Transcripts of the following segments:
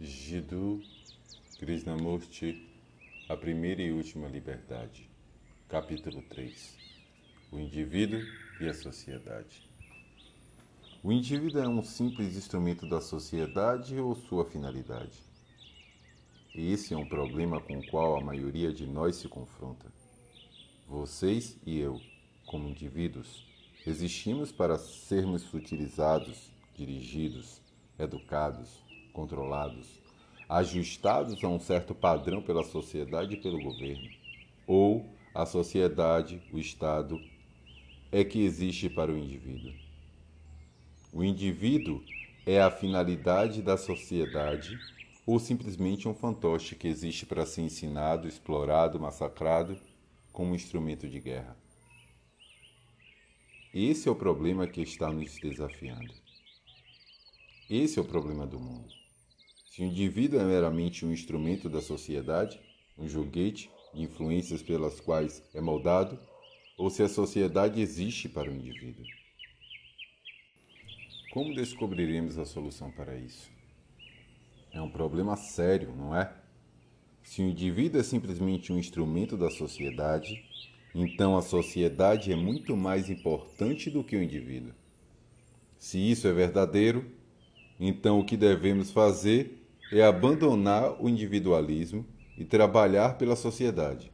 Jiddu Krishnamurti A Primeira e Última Liberdade Capítulo 3 O Indivíduo e a Sociedade O indivíduo é um simples instrumento da sociedade ou sua finalidade? Esse é um problema com o qual a maioria de nós se confronta. Vocês e eu, como indivíduos, existimos para sermos utilizados, dirigidos, educados, controlados, ajustados a um certo padrão pela sociedade e pelo governo, ou a sociedade, o Estado, é que existe para o indivíduo. O indivíduo é a finalidade da sociedade ou simplesmente um fantoche que existe para ser ensinado, explorado, massacrado como instrumento de guerra. Esse é o problema que está nos desafiando. Esse é o problema do mundo. Se o indivíduo é meramente um instrumento da sociedade, um joguete de influências pelas quais é moldado, ou se a sociedade existe para o indivíduo. Como descobriremos a solução para isso? É um problema sério, não é? Se o indivíduo é simplesmente um instrumento da sociedade, então a sociedade é muito mais importante do que o indivíduo. Se isso é verdadeiro, então o que devemos fazer é abandonar o individualismo e trabalhar pela sociedade.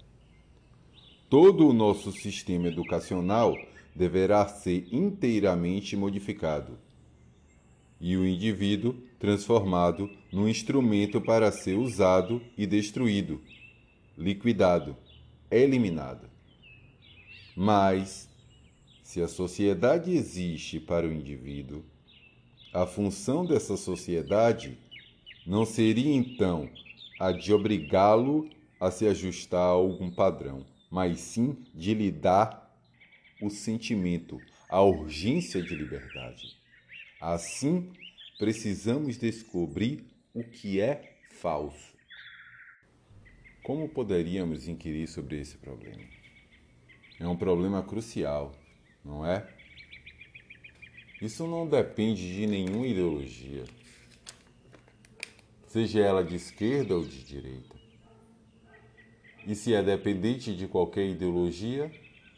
Todo o nosso sistema educacional deverá ser inteiramente modificado e o indivíduo transformado num instrumento para ser usado e destruído, liquidado, eliminado. Mas, se a sociedade existe para o indivíduo, a função dessa sociedade não seria então a de obrigá-lo a se ajustar a algum padrão, mas sim de lhe dar o sentimento, a urgência de liberdade. Assim, precisamos descobrir o que é falso. Como poderíamos inquirir sobre esse problema? É um problema crucial, não é? Isso não depende de nenhuma ideologia seja ela de esquerda ou de direita. E se é dependente de qualquer ideologia,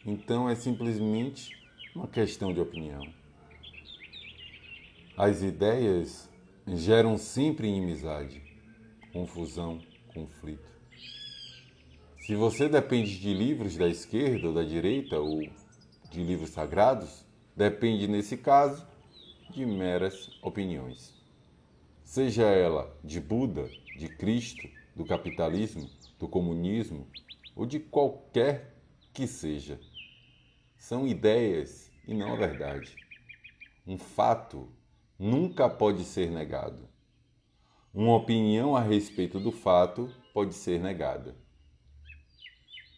então é simplesmente uma questão de opinião. As ideias geram sempre inimizade, confusão, conflito. Se você depende de livros da esquerda ou da direita ou de livros sagrados, depende, nesse caso, de meras opiniões seja ela de Buda, de Cristo, do capitalismo, do comunismo ou de qualquer que seja. São ideias e não a verdade. Um fato nunca pode ser negado. Uma opinião a respeito do fato pode ser negada.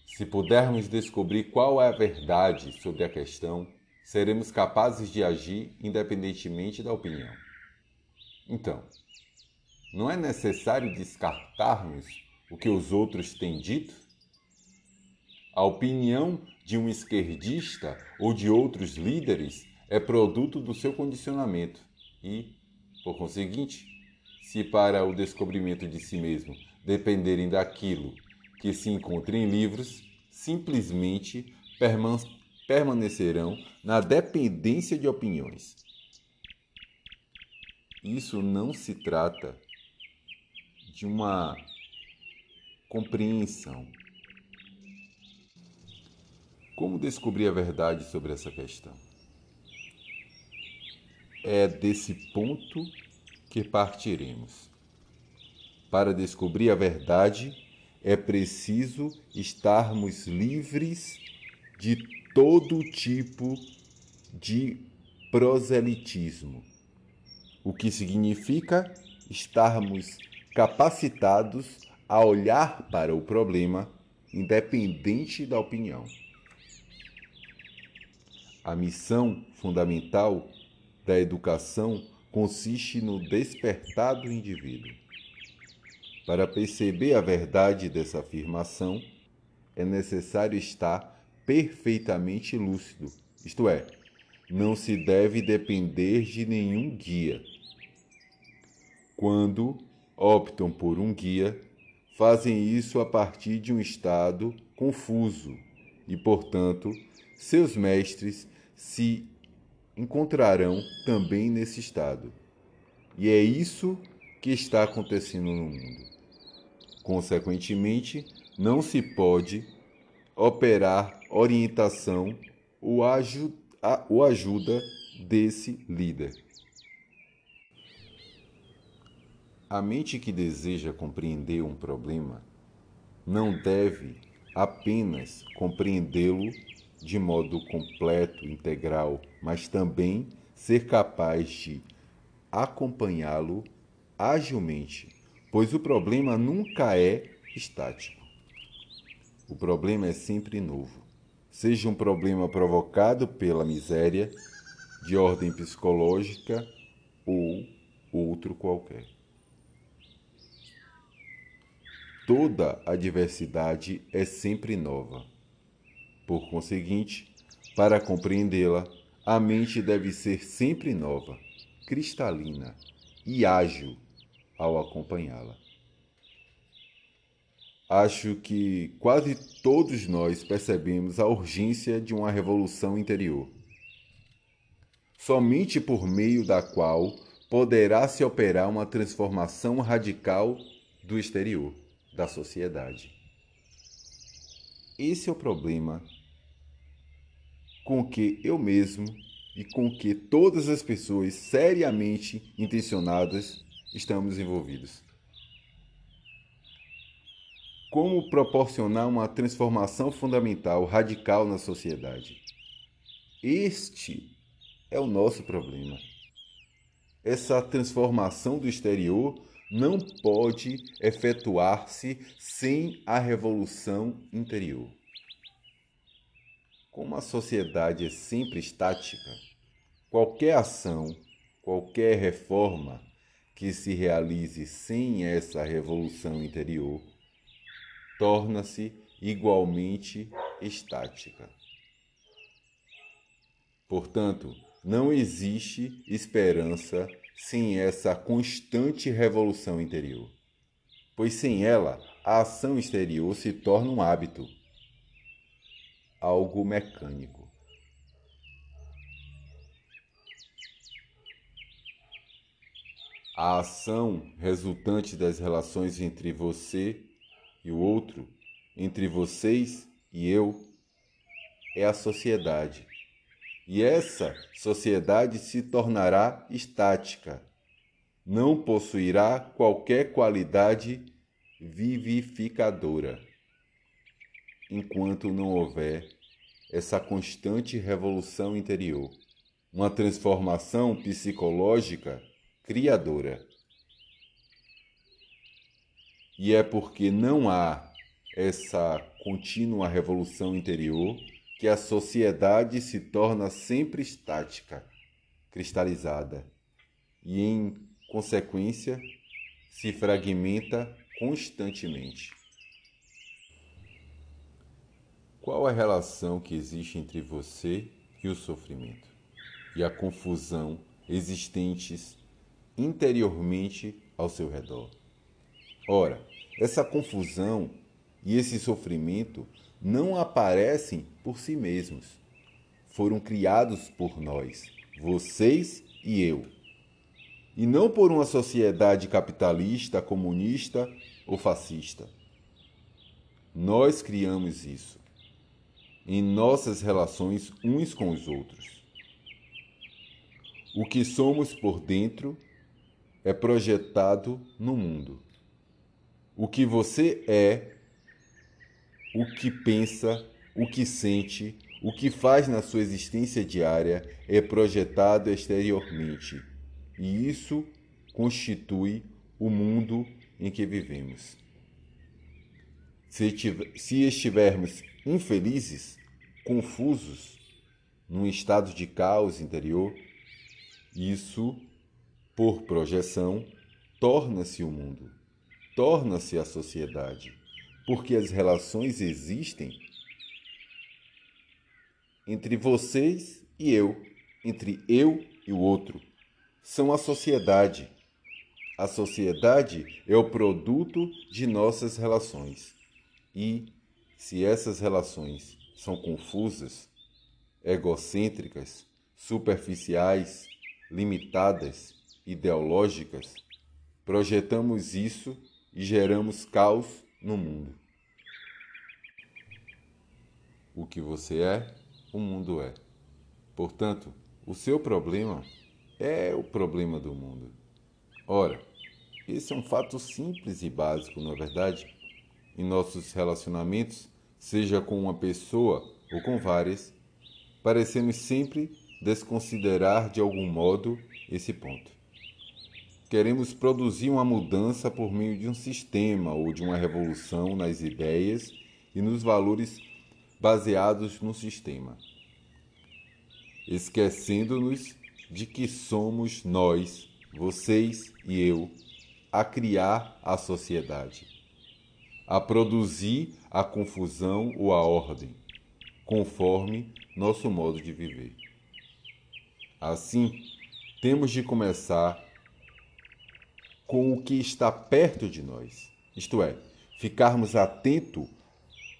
Se pudermos descobrir qual é a verdade sobre a questão, seremos capazes de agir independentemente da opinião. Então, não é necessário descartarmos o que os outros têm dito? A opinião de um esquerdista ou de outros líderes é produto do seu condicionamento e, por conseguinte, se para o descobrimento de si mesmo dependerem daquilo que se encontra em livros, simplesmente permanecerão na dependência de opiniões isso não se trata de uma compreensão. Como descobrir a verdade sobre essa questão? É desse ponto que partiremos. Para descobrir a verdade, é preciso estarmos livres de todo tipo de proselitismo o que significa estarmos capacitados a olhar para o problema independente da opinião. A missão fundamental da educação consiste no despertar do indivíduo. Para perceber a verdade dessa afirmação, é necessário estar perfeitamente lúcido, isto é, não se deve depender de nenhum guia quando optam por um guia, fazem isso a partir de um estado confuso e, portanto, seus mestres se encontrarão também nesse estado. E é isso que está acontecendo no mundo. Consequentemente, não se pode operar orientação ou, ajuda desse líder. A mente que deseja compreender um problema não deve apenas compreendê-lo de modo completo, integral, mas também ser capaz de acompanhá-lo agilmente, pois o problema nunca é estático. O problema é sempre novo, seja um problema provocado pela miséria, de ordem psicológica ou outro qualquer. Toda adversidade é sempre nova. Por conseguinte, para compreendê-la, a mente deve ser sempre nova, cristalina e ágil ao acompanhá-la. Acho que quase todos nós percebemos a urgência de uma revolução interior, somente por meio da qual poderá se operar uma transformação radical do exterior da sociedade. Esse é o problema com que eu mesmo e com que todas as pessoas seriamente intencionadas estamos envolvidos. Como proporcionar uma transformação fundamental, radical na sociedade? Este é o nosso problema. Essa transformação do exterior não pode efetuar-se sem a revolução interior. Como a sociedade é sempre estática, qualquer ação, qualquer reforma que se realize sem essa revolução interior torna-se igualmente estática. Portanto, não existe esperança sem essa constante revolução interior, pois sem ela a ação exterior se torna um hábito, algo mecânico. A ação resultante das relações entre você e o outro, entre vocês e eu, é a sociedade e essa sociedade se tornará estática, não possuirá qualquer qualidade vivificadora, enquanto não houver essa constante revolução interior, uma transformação psicológica criadora. E é porque não há essa contínua revolução interior que a sociedade se torna sempre estática, cristalizada e, em consequência, se fragmenta constantemente. Qual a relação que existe entre você e o sofrimento e a confusão existentes interiormente ao seu redor? Ora, essa confusão e esse sofrimento não aparecem por si mesmos. Foram criados por nós, vocês e eu. E não por uma sociedade capitalista, comunista ou fascista. Nós criamos isso em nossas relações uns com os outros. O que somos por dentro é projetado no mundo. O que você é o que pensa, o que sente, o que faz na sua existência diária é projetado exteriormente, e isso constitui o mundo em que vivemos. Se, se estivermos infelizes, confusos, num estado de caos interior, isso, por projeção, torna-se o mundo, torna-se a sociedade porque as relações existem entre vocês e eu, entre eu e o outro. São a sociedade. a sociedade é o produto de nossas relações. E, se essas relações são confusas, egocêntricas, superficiais, limitadas, ideológicas, projetamos isso e geramos caos no mundo. O que você é, o mundo é. Portanto, o seu problema é o problema do mundo. Ora, esse é um fato simples e básico, não é verdade? Em nossos relacionamentos, seja com uma pessoa ou com várias, parecemos sempre desconsiderar de algum modo esse ponto. Queremos produzir uma mudança por meio de um sistema ou de uma revolução nas ideias e nos valores baseados no sistema, esquecendo-nos de que somos nós, vocês e eu, a criar a sociedade, a produzir a confusão ou a ordem, conforme nosso modo de viver. Assim, temos de começar com o que está perto de nós, isto é, ficarmos atentos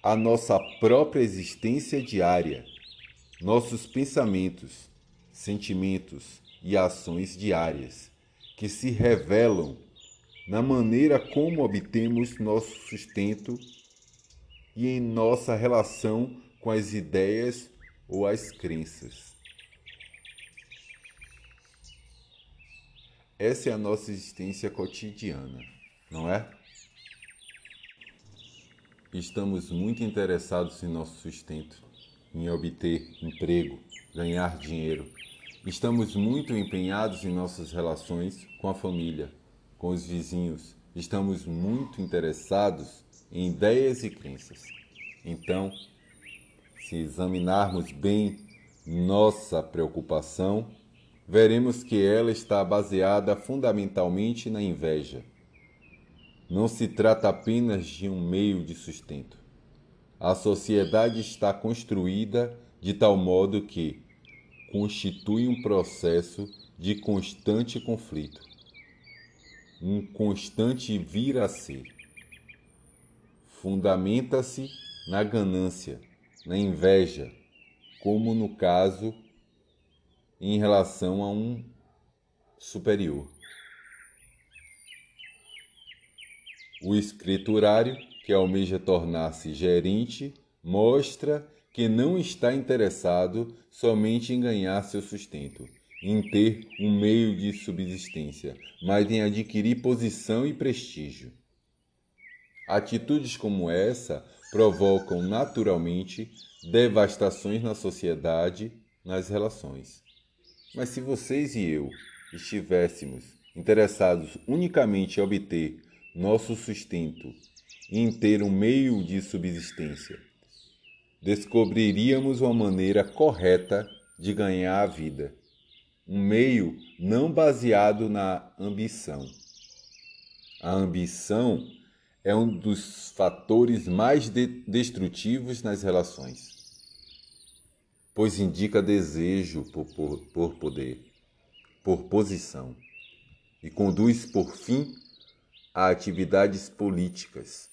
à nossa própria existência diária, nossos pensamentos, sentimentos e ações diárias, que se revelam na maneira como obtemos nosso sustento e em nossa relação com as ideias ou as crenças. Essa é a nossa existência cotidiana, não é? Estamos muito interessados em nosso sustento, em obter emprego, ganhar dinheiro. Estamos muito empenhados em nossas relações com a família, com os vizinhos. Estamos muito interessados em ideias e crenças. Então, se examinarmos bem nossa preocupação, veremos que ela está baseada fundamentalmente na inveja. Não se trata apenas de um meio de sustento. A sociedade está construída de tal modo que constitui um processo de constante conflito, um constante vir a ser. Fundamenta-se na ganância, na inveja, como no caso em relação a um superior. O escriturário, que almeja tornar-se gerente, mostra que não está interessado somente em ganhar seu sustento, em ter um meio de subsistência, mas em adquirir posição e prestígio. Atitudes como essa provocam naturalmente devastações na sociedade, nas relações. Mas se vocês e eu estivéssemos interessados unicamente em obter nosso sustento e em ter um meio de subsistência, descobriríamos uma maneira correta de ganhar a vida, um meio não baseado na ambição. A ambição é um dos fatores mais de destrutivos nas relações pois indica desejo por, por, por poder, por posição, e conduz, por fim, a atividades políticas.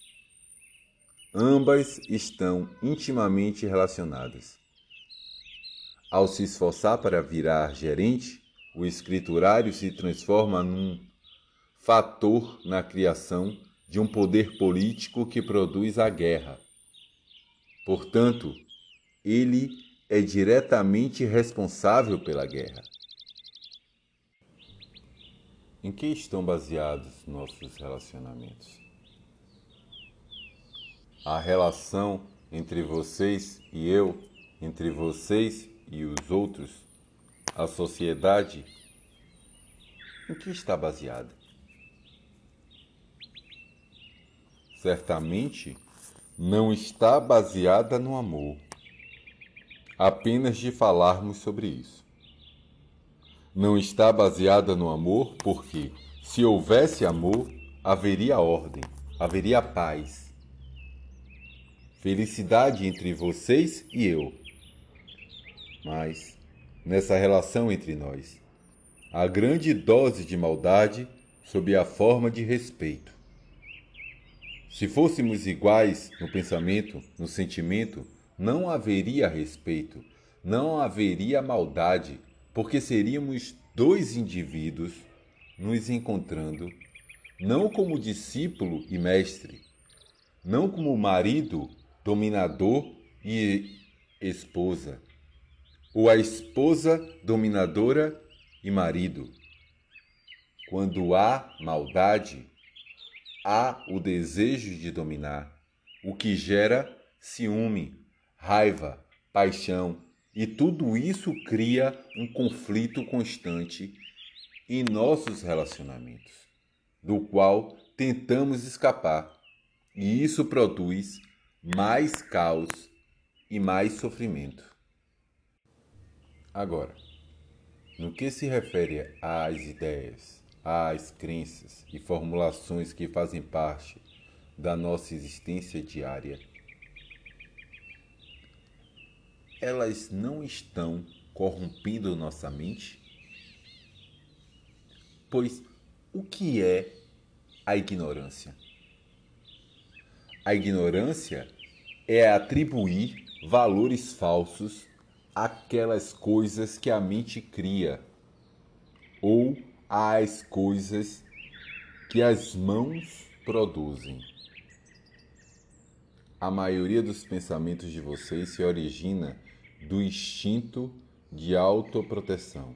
Ambas estão intimamente relacionadas. Ao se esforçar para virar gerente, o escriturário se transforma num fator na criação de um poder político que produz a guerra. Portanto, ele é diretamente responsável pela guerra. Em que estão baseados nossos relacionamentos? A relação entre vocês e eu, entre vocês e os outros, a sociedade, em que está baseada? Certamente não está baseada no amor apenas de falarmos sobre isso. Não está baseada no amor porque, se houvesse amor, haveria ordem, haveria paz, felicidade entre vocês e eu. Mas, nessa relação entre nós, a grande dose de maldade sob a forma de respeito. Se fôssemos iguais no pensamento, no sentimento, não haveria respeito, não haveria maldade, porque seríamos dois indivíduos nos encontrando, não como discípulo e mestre, não como marido, dominador e esposa, ou a esposa dominadora e marido. Quando há maldade, há o desejo de dominar, o que gera ciúme, raiva, paixão, e tudo isso cria um conflito constante em nossos relacionamentos, do qual tentamos escapar, e isso produz mais caos e mais sofrimento. Agora, no que se refere às ideias, às crenças e formulações que fazem parte da nossa existência diária, elas não estão corrompendo nossa mente? Pois o que é a ignorância? A ignorância é atribuir valores falsos àquelas coisas que a mente cria ou às coisas que as mãos produzem. A maioria dos pensamentos de vocês se origina do instinto de autoproteção.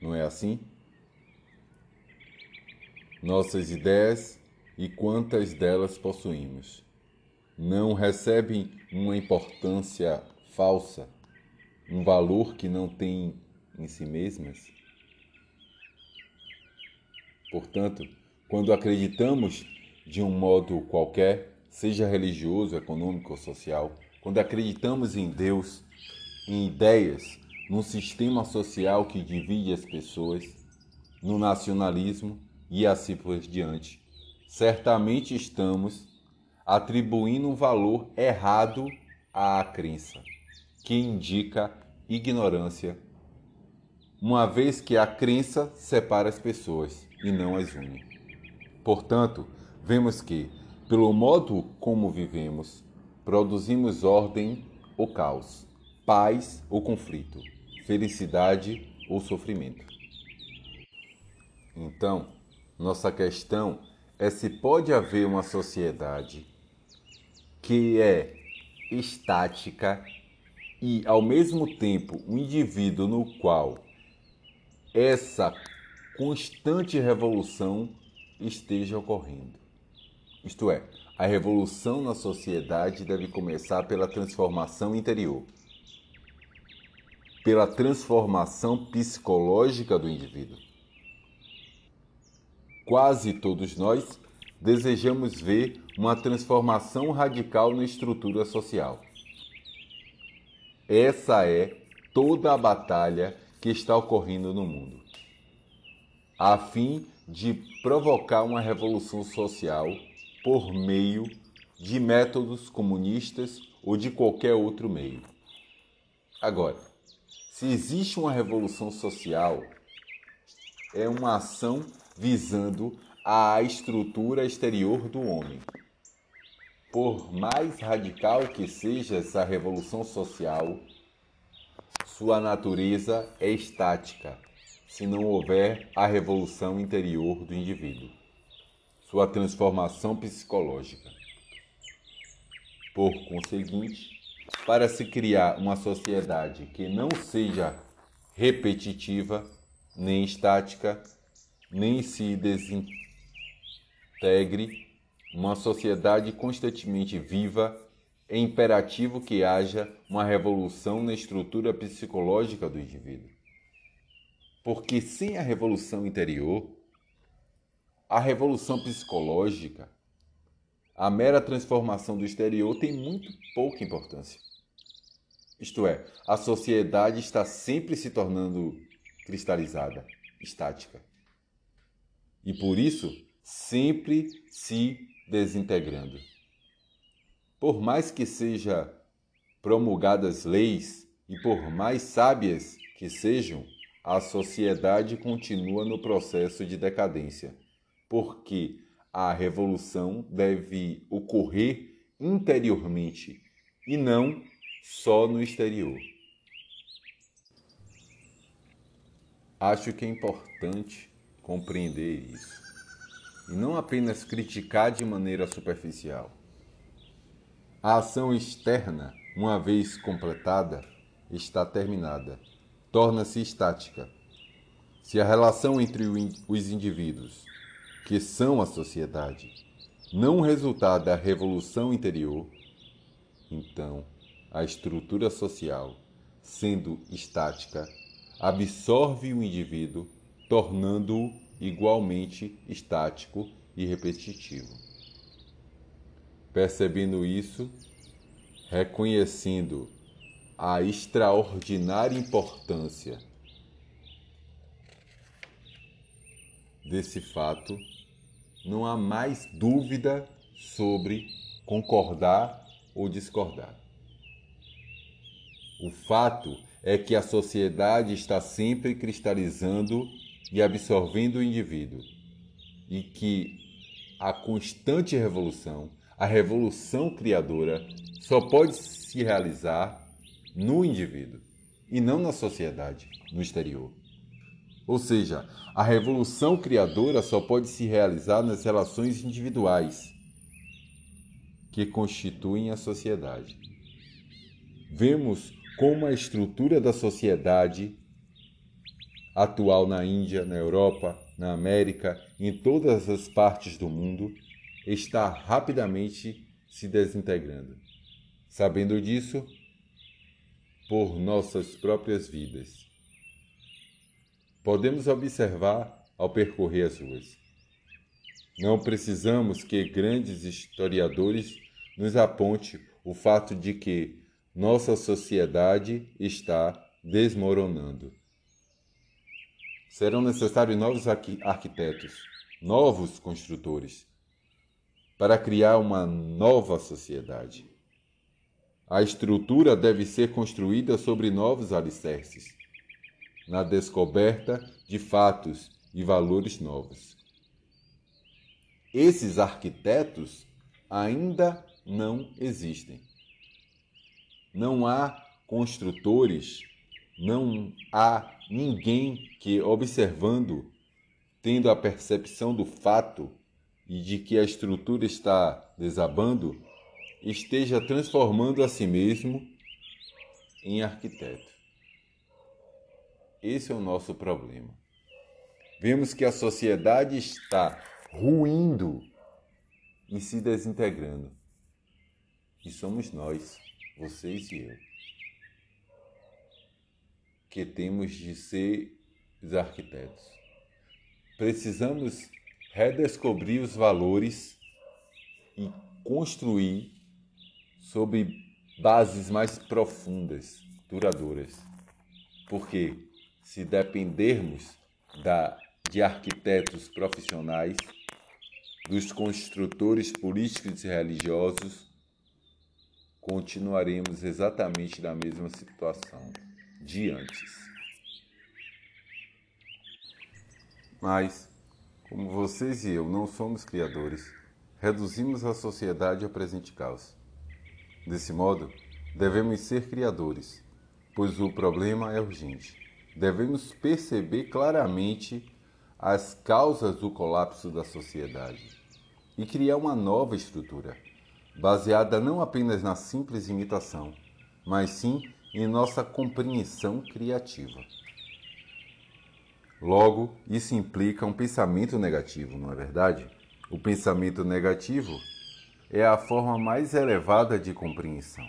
Não é assim? Nossas ideias e quantas delas possuímos não recebem uma importância falsa, um valor que não tem em si mesmas? Portanto, quando acreditamos de um modo qualquer, seja religioso, econômico ou social, quando acreditamos em Deus, em ideias, num sistema social que divide as pessoas, no nacionalismo e assim por diante, certamente estamos atribuindo um valor errado à crença, que indica ignorância, uma vez que a crença separa as pessoas e não as une. Portanto, vemos que, pelo modo como vivemos, produzimos ordem ou caos paz ou conflito, felicidade ou sofrimento. Então, nossa questão é se pode haver uma sociedade que é estática e, ao mesmo tempo, um indivíduo no qual essa constante revolução esteja ocorrendo. Isto é, a revolução na sociedade deve começar pela transformação interior pela transformação psicológica do indivíduo. Quase todos nós desejamos ver uma transformação radical na estrutura social. Essa é toda a batalha que está ocorrendo no mundo, a fim de provocar uma revolução social por meio de métodos comunistas ou de qualquer outro meio. Agora, se existe uma revolução social, é uma ação visando a estrutura exterior do homem. Por mais radical que seja essa revolução social, sua natureza é estática se não houver a revolução interior do indivíduo, sua transformação psicológica. Por conseguinte, para se criar uma sociedade que não seja repetitiva, nem estática, nem se desintegre, uma sociedade constantemente viva, é imperativo que haja uma revolução na estrutura psicológica do indivíduo. Porque sem a revolução interior, a revolução psicológica a mera transformação do exterior tem muito pouca importância. Isto é, a sociedade está sempre se tornando cristalizada, estática. E por isso, sempre se desintegrando. Por mais que seja promulgadas leis e por mais sábias que sejam, a sociedade continua no processo de decadência, porque a revolução deve ocorrer interiormente e não só no exterior. Acho que é importante compreender isso e não apenas criticar de maneira superficial. A ação externa, uma vez completada, está terminada, torna-se estática. Se a relação entre os indivíduos, que são a sociedade, não resultar da revolução interior, então a estrutura social, sendo estática, absorve o indivíduo, tornando-o igualmente estático e repetitivo. Percebendo isso, reconhecendo a extraordinária importância desse fato, não há mais dúvida sobre concordar ou discordar. O fato é que a sociedade está sempre cristalizando e absorvendo o indivíduo, e que a constante revolução, a revolução criadora, só pode se realizar no indivíduo e não na sociedade, no exterior. Ou seja, a revolução criadora só pode se realizar nas relações individuais que constituem a sociedade. Vemos como a estrutura da sociedade atual na Índia, na Europa, na América, em todas as partes do mundo, está rapidamente se desintegrando. Sabendo disso, por nossas próprias vidas. Podemos observar ao percorrer as ruas. Não precisamos que grandes historiadores nos aponte o fato de que nossa sociedade está desmoronando. Serão necessários novos arquitetos, novos construtores, para criar uma nova sociedade. A estrutura deve ser construída sobre novos alicerces, na descoberta de fatos e valores novos. Esses arquitetos ainda não existem. Não há construtores, não há ninguém que, observando, tendo a percepção do fato e de que a estrutura está desabando, esteja transformando a si mesmo em arquiteto. Esse é o nosso problema. Vemos que a sociedade está ruindo e se desintegrando. E somos nós, vocês e eu que temos de ser os arquitetos. Precisamos redescobrir os valores e construir sobre bases mais profundas, duradouras. Porque se dependermos da, de arquitetos profissionais, dos construtores políticos e religiosos, continuaremos exatamente na mesma situação de antes. Mas, como vocês e eu não somos criadores, reduzimos a sociedade ao presente caos. Desse modo, devemos ser criadores, pois o problema é urgente. Devemos perceber claramente as causas do colapso da sociedade e criar uma nova estrutura, baseada não apenas na simples imitação, mas sim em nossa compreensão criativa. Logo, isso implica um pensamento negativo, não é verdade? O pensamento negativo é a forma mais elevada de compreensão.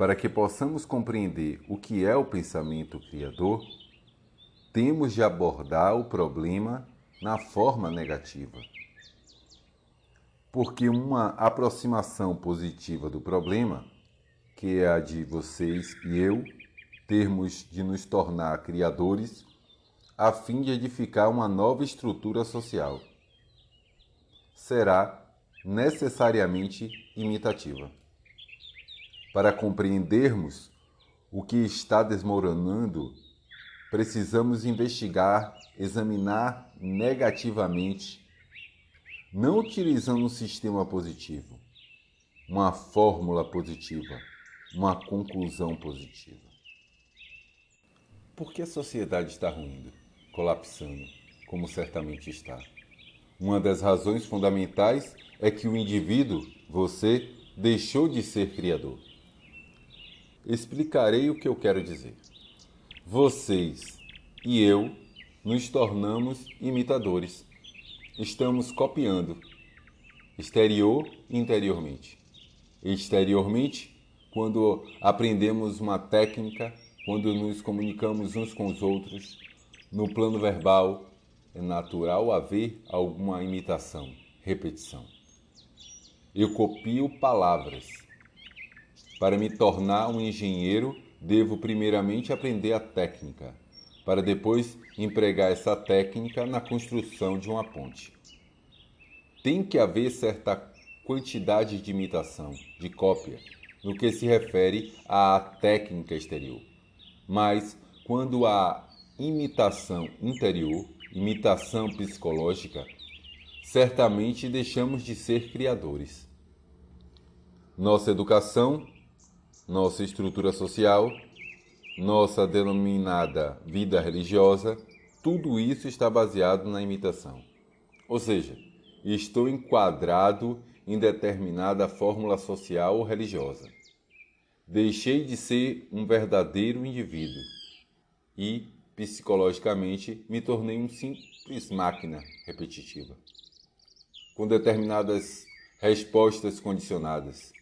Para que possamos compreender o que é o pensamento criador, temos de abordar o problema na forma negativa. Porque uma aproximação positiva do problema que é a de vocês e eu, termos de nos tornar criadores a fim de edificar uma nova estrutura social. Será necessariamente imitativa. Para compreendermos o que está desmoronando precisamos investigar, examinar negativamente, não utilizando um sistema positivo, uma fórmula positiva, uma conclusão positiva. Por que a sociedade está ruindo, colapsando, como certamente está? Uma das razões fundamentais é que o indivíduo, você, deixou de ser criador. Explicarei o que eu quero dizer. Vocês e eu nos tornamos imitadores. Estamos copiando, exterior e interiormente. Exteriormente, quando aprendemos uma técnica quando nos comunicamos uns com os outros, no plano verbal, é natural haver alguma imitação, repetição. Eu copio palavras. Para me tornar um engenheiro, devo primeiramente aprender a técnica, para depois empregar essa técnica na construção de uma ponte. Tem que haver certa quantidade de imitação, de cópia, no que se refere à técnica exterior. Mas quando há imitação interior, imitação psicológica, certamente deixamos de ser criadores. Nossa educação, nossa estrutura social, nossa denominada vida religiosa, tudo isso está baseado na imitação. Ou seja, estou enquadrado em determinada fórmula social ou religiosa. Deixei de ser um verdadeiro indivíduo e, psicologicamente, me tornei um simples máquina repetitiva, com determinadas respostas condicionadas,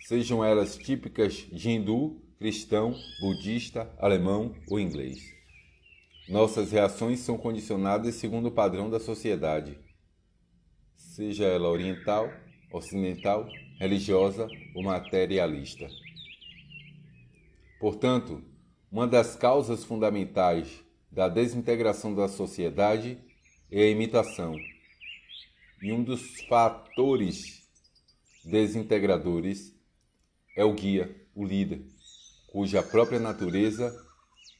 sejam elas típicas de hindu, cristão, budista, alemão ou inglês. Nossas reações são condicionadas segundo o padrão da sociedade, seja ela oriental, ocidental, religiosa ou materialista. Portanto, uma das causas fundamentais da desintegração da sociedade é a imitação. E um dos fatores desintegradores é o guia, o líder, cuja própria natureza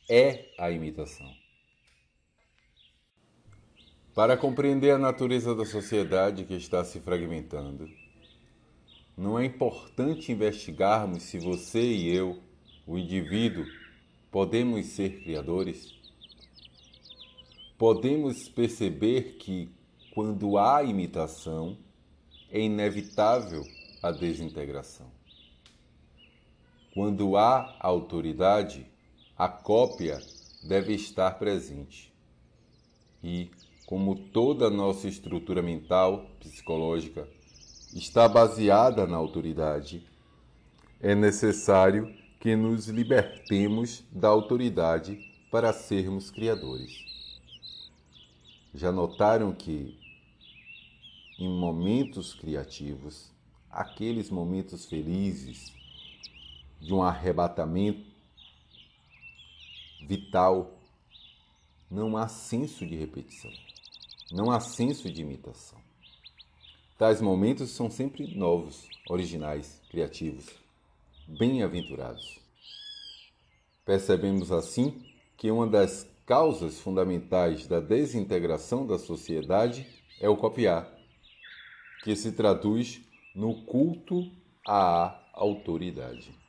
é a imitação. Para compreender a natureza da sociedade que está se fragmentando, não é importante investigarmos se você e eu o indivíduo, podemos ser criadores? Podemos perceber que, quando há imitação, é inevitável a desintegração. Quando há autoridade, a cópia deve estar presente. E, como toda a nossa estrutura mental, psicológica, está baseada na autoridade, é necessário que nos libertemos da autoridade para sermos criadores. Já notaram que em momentos criativos, aqueles momentos felizes de um arrebatamento vital, não há senso de repetição, não há senso de imitação. Tais momentos são sempre novos, originais, criativos bem-aventurados. Percebemos assim que uma das causas fundamentais da desintegração da sociedade é o copiar, que se traduz no culto à autoridade.